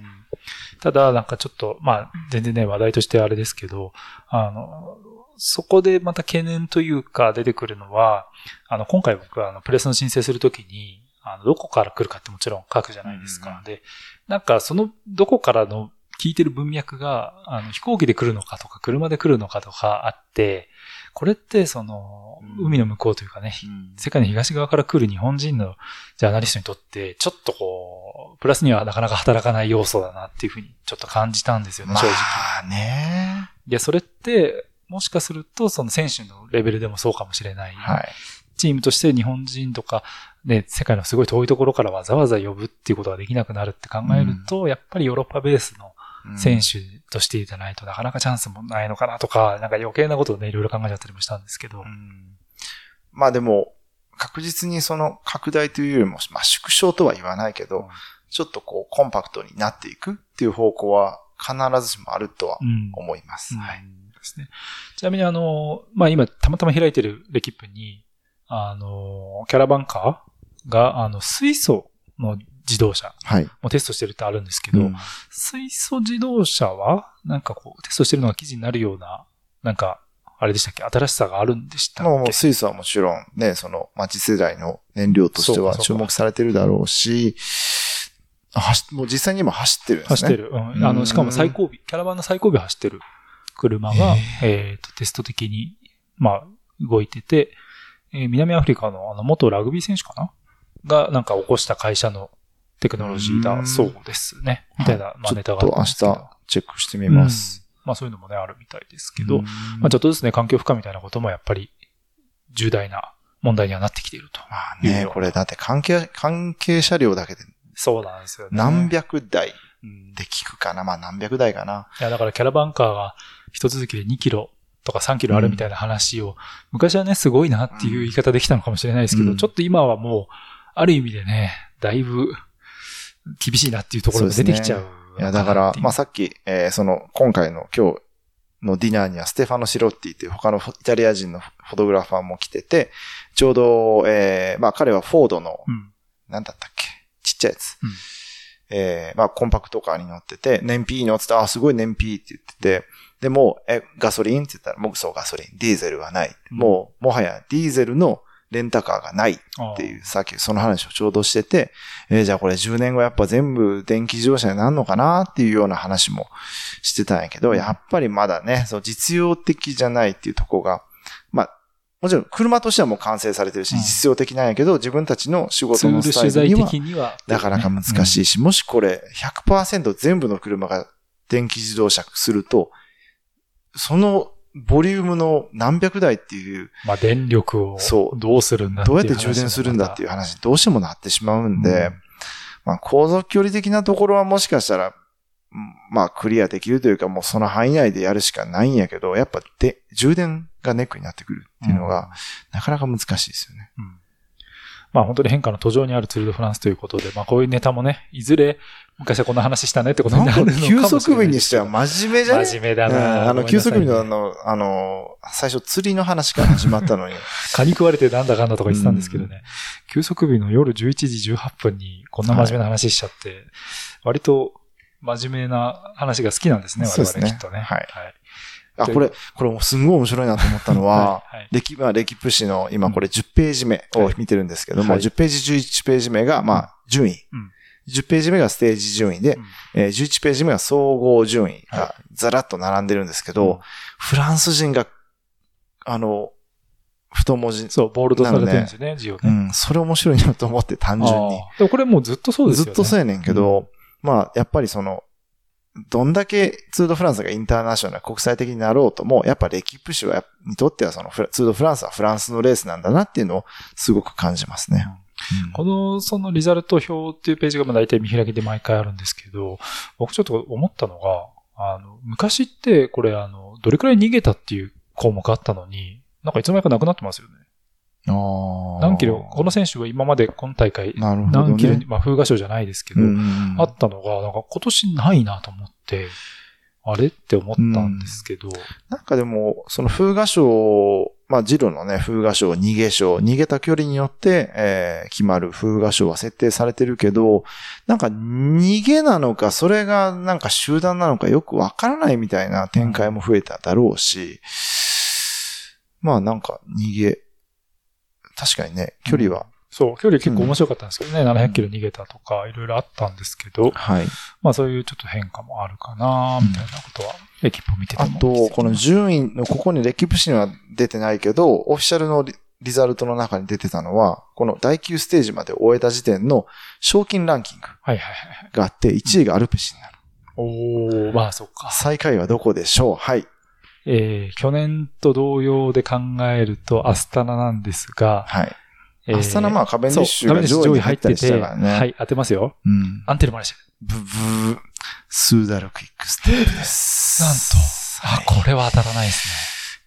ただ、なんかちょっと、まあ、全然ね、話題としてあれですけど、あの、そこでまた懸念というか出てくるのは、あの、今回僕はあの、プレスの申請するときに、あの、どこから来るかってもちろん書くじゃないですか。うんうんで、なんかその、どこからの聞いてる文脈が、あの、飛行機で来るのかとか、車で来るのかとかあって、これってその、うん海の向こうというかね、世界の東側から来る日本人のジャーナリストにとって、ちょっとこう、プラスにはなかなか働かない要素だなっていうふうにちょっと感じたんですよね、ま正直。あね。いや、それって、もしかすると、その選手のレベルでもそうかもしれない。はい。チームとして日本人とか、ね、世界のすごい遠いところからわざわざ呼ぶっていうことができなくなるって考えると、やっぱりヨーロッパベースの選手としていたないとなかなかチャンスもないのかなとか、なんか余計なことをね、いろいろ考えちゃったりもしたんですけど。うんまあでも、確実にその拡大というよりも、まあ縮小とは言わないけど、うんちょっとこうコンパクトになっていくっていう方向は必ずしもあるとはうん思います。うんはい。ですね。ちなみにあの、まあ今たまたま開いてるレキップに、あの、キャラバンカーが、あの、水素の自動車はい。もテストしてるってあるんですけど、うん水素自動車は、なんかこう、テストしてるのが記事になるような、なんか、あれでしたっけ？新しさがあるんでしたっもうもけう水素はもちろんね、その町世代の燃料としては注目されてるだろうし、走っもう実際に今走ってるんですね。走ってる。うん。あの、しかも最後尾、キャラバンの最後尾走ってる車が、えっ、と、テスト的に、まあ、動いてて、えー南アフリカのあの、元ラグビー選手かな？が、なんか起こした会社のテクノロジーだそうですね。みたいな、まあ、ネタがあっんですけど。日チェックしてみます。うんまあ、そういうのもね、あるみたいですけど、うんまあ、ちょっとずつね、環境負荷みたいなこともやっぱり、重大な問題にはなってきていると。まあね、これだって関係、関係車両だけでそうなんですよね。何百台うんで聞くかな。まあ何百台かな。いや、だからキャラバンカーが一続きで2キロとか3キロあるみたいな話を、昔はね、すごいなっていう言い方できたのかもしれないですけど、うんちょっと今はもう、ある意味でね、だいぶ厳しいなっていうところが出てきちゃう。いや、だから、まああ、さっき、えーその、今回の今日のディナーにはステファノ・シロッティっていう他のイタリア人のフォトグラファーも来てて、ちょうど、えーまあ彼はフォードの、うん。なんだったっけ？ちっちゃいやつ。うんえーまあコンパクトカーに乗ってて、燃費いいの？って言ったら、あ、すごい燃費いいって言ってて、でも、え、ガソリン？って言ったら、もうそうガソリン。ディーゼルはない。うんもう、もはやディーゼルのレンタカーがないあっていう、さっきその話をちょうどしてて、えーじゃあこれ10年後やっぱ全部電気自動車になるのかなっていうような話もしてたんやけど、やっぱりまだね、そう実用的じゃないっていうところが、まあ、もちろん車としてはもう完成されてるし、うん。実用的なんやけど、自分たちの仕ツ事のスタイルには。なかなか難しいし、もしこれ100%全部の車が電気自動車すると、そのボリュームの何百台っていう、まあ、電力をそう。どうするんだどうやって充電するんだっていうう話、どうしてもなってしまうんで、うん。まあ、航続距離的なところはもしかしたら、うんまあ、クリアできるというか、もうその範囲内でやるしかないんやけど、やっぱで、充電がネックになってくるっていうのが、なかなか難しいですよね。うんまあ本当に変化の途上にあるツール・ド・フランスということで、まあこういうネタもね、いずれ昔はこんな話したねってことになるのかもしれない。休息日にしては真面目じゃね？真面目だうんな。あの、休息日のあの。の、あの、最初釣りの話から始まったのに。蚊に食われてなんだかんだとか言ってたんですけどね。休息日の夜11時18分にこんな真面目な話しちゃって、割と真面目な話が好きなんですね、我々きっとね。はいあ、これ、これもすんごい面白いなと思ったのは、はい。はい。歴、まあ、歴プ誌の今これ10ページ目を見てるんですけども、はい。10ページ、11ページ目が、まあ、順位。うん。10ページ目がステージ順位で、うん。えー11ページ目が総合順位はがざらっと並んでるんですけど、うん。フランス人が、あの、太文字。そう、ボールドされてるんですよね、字をね。うん、それ面白いなと思って単純に。でもこれもうずっとそうですよね。ずっとそうやねんけど、まあ、やっぱりその、どんだけツードフランスがインターナショナル、国際的になろうとも、やっぱレキップ氏は、にとってはその、ツードフランスはフランスのレースなんだなっていうのをすごく感じますね。この、そのリザルト表っていうページがまあ大体見開きで毎回あるんですけど、僕ちょっと思ったのが、あの、昔ってこれあの、どれくらい逃げたっていう項目あったのに、なんかいつの間にかなくなってますよね。何キロ、この選手は今まで今大会。何キロに、まあ風画賞じゃないですけど、うんあったのが、なんか今年ないなと思って、あれって思ったんですけど、なんかでも、その風画賞、まあ、ジロのね、風画賞、逃げ賞、逃げた距離によって、えー決まる風画賞は設定されてるけど、なんか逃げなのか、それがなんか集団なのかよくわからないみたいな展開も増えただろうし、まあなんか逃げ、確かにね、距離は、そう、距離結構面白かったんですけどね、700キロ逃げたとか、いろいろあったんですけど、はい。まあそういうちょっと変化もあるかな、みたいなことは、レキップを見ててあと、この順位の、ここにレキップ紙には出てないけど、オフィシャルのリリザルトの中に出てたのは、この第9ステージまで終えた時点の賞金ランキングはいはいはい。があって、1位がアルペシンになる。おー、まあそっか。最下位はどこでしょう？はい。えー、去年と同様で考えるとアスタナなんですが、はい。えーアスタナまあカベンディッシュが上位に入ったりしたからね。はい、当てますよ。うん。アンテルマルシェブブー、スーダル・クイックステップです。なんとはいあ、これは当たらないですね。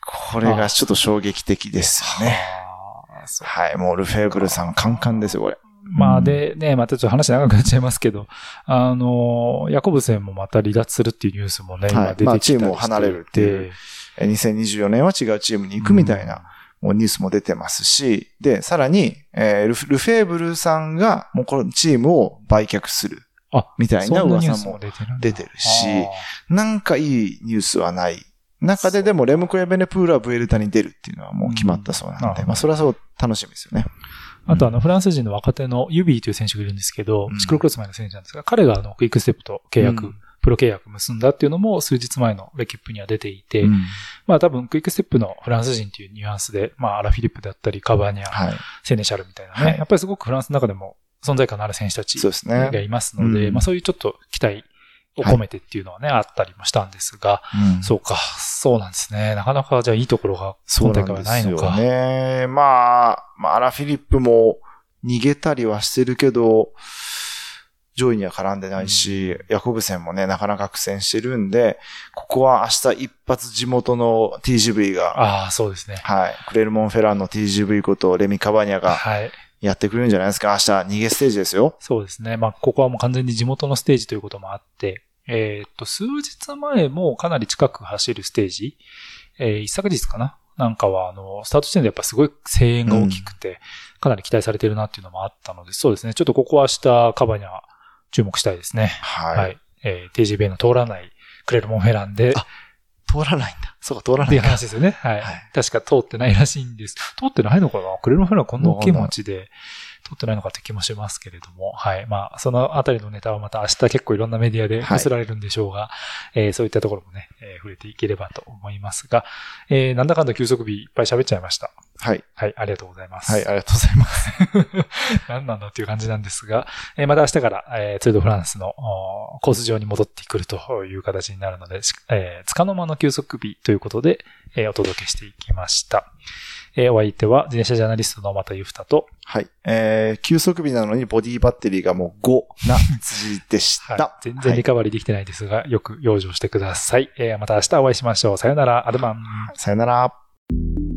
これがちょっと衝撃的ですよね。はい。もうルフェーブルさんカンカンですよ、これ。まあで、ね、またちょっと話長くなっちゃいますけど、あの、ヤコブセンもまた離脱するっていうニュースもね、はい。今出てきて。まあチームを離れるっていう。えー2024年は違うチームに行くみたいな、もうニュースも出てますし、で、さらに、えールフ、ルフェーブルさんが、もうこのチームを売却する。あ、みたいな噂も出てるしあなんかいいニュースはない。中ででもレムコ・エヴェネプールはブエルタに出るっていうのはもう決まったそうなんで、まあそれはそう楽しみですよね。ーあとあの、フランス人の若手のユビーという選手がいるんですけど、うん。シクロクロス前の選手なんですが、彼があの、クイックステップと契約、うん。プロ契約結んだっていうのも数日前のレキップには出ていて、うん。まあ多分クイックステップのフランス人っていうニュアンスで、まあアラフィリップであったり、カバーニャ、はい。セネシャルみたいなね、はい。やっぱりすごくフランスの中でも存在感のある選手たちそうですね。がいますので、うん。まあそういうちょっと期待を込めてっていうのはね、あったりもしたんですが、うんそうか、そうなんですね。なかなかじゃあいいところがそうなんですよ会はないのか。ね。まあ、まあ、アラフィリップも逃げたりはしてるけど、上位には絡んでないし、ヤコブセンもね、なかなか苦戦してるんで、ここは明日一発地元の TGV が、ああ、そうですね。はい、クレルモンフェランの TGV ことレミカバニャがはい。やってくれるんじゃないですか？明日逃げステージですよ。そうですね。まあ、ここはもう完全に地元のステージということもあって、えーっと、数日前もかなり近く走るステージ、えー一昨日かな？なんかは、あの、スタート地点でやっぱすごい声援が大きくて、かなり期待されてるなっていうのもあったので、そうですね。ちょっとここは明日、カバニャ注目したいですね。はい。はい。えー、TGB の通らないクレルモンフェランで、あ通らないんだ。そうか、通らっていうないか。話ですよね。はい。はい確か通ってないらしいんです。通ってないのかな？クレルモンフェランこんな大きい街で通ってないのかって気もしますけれども。はい。まあ、そのあたりのネタはまた明日結構いろんなメディアではい寄せられるんでしょうが、えーそういったところもね、えー触れていければと思いますが、えーなんだかんだ休息日いっぱい喋っちゃいました。はい。はい。ありがとうございます。はい、ありがとうございます。何なんだっていう感じなんですが、えーまた明日から、えーツール・ド・フランスのコース上に戻ってくるという形になるので、しえー、つかの間の休息日ということで、えーお届けしていきました。えーお相手は自転車ジャーナリストの又ゆふたと、はい。えー、休息日なのにボディバッテリーがもう5な辻でした。はい、全然リカバリーできてないですが、よく養生してください。えーまた明日お会いしましょう。さよなら、アドマン。さよなら。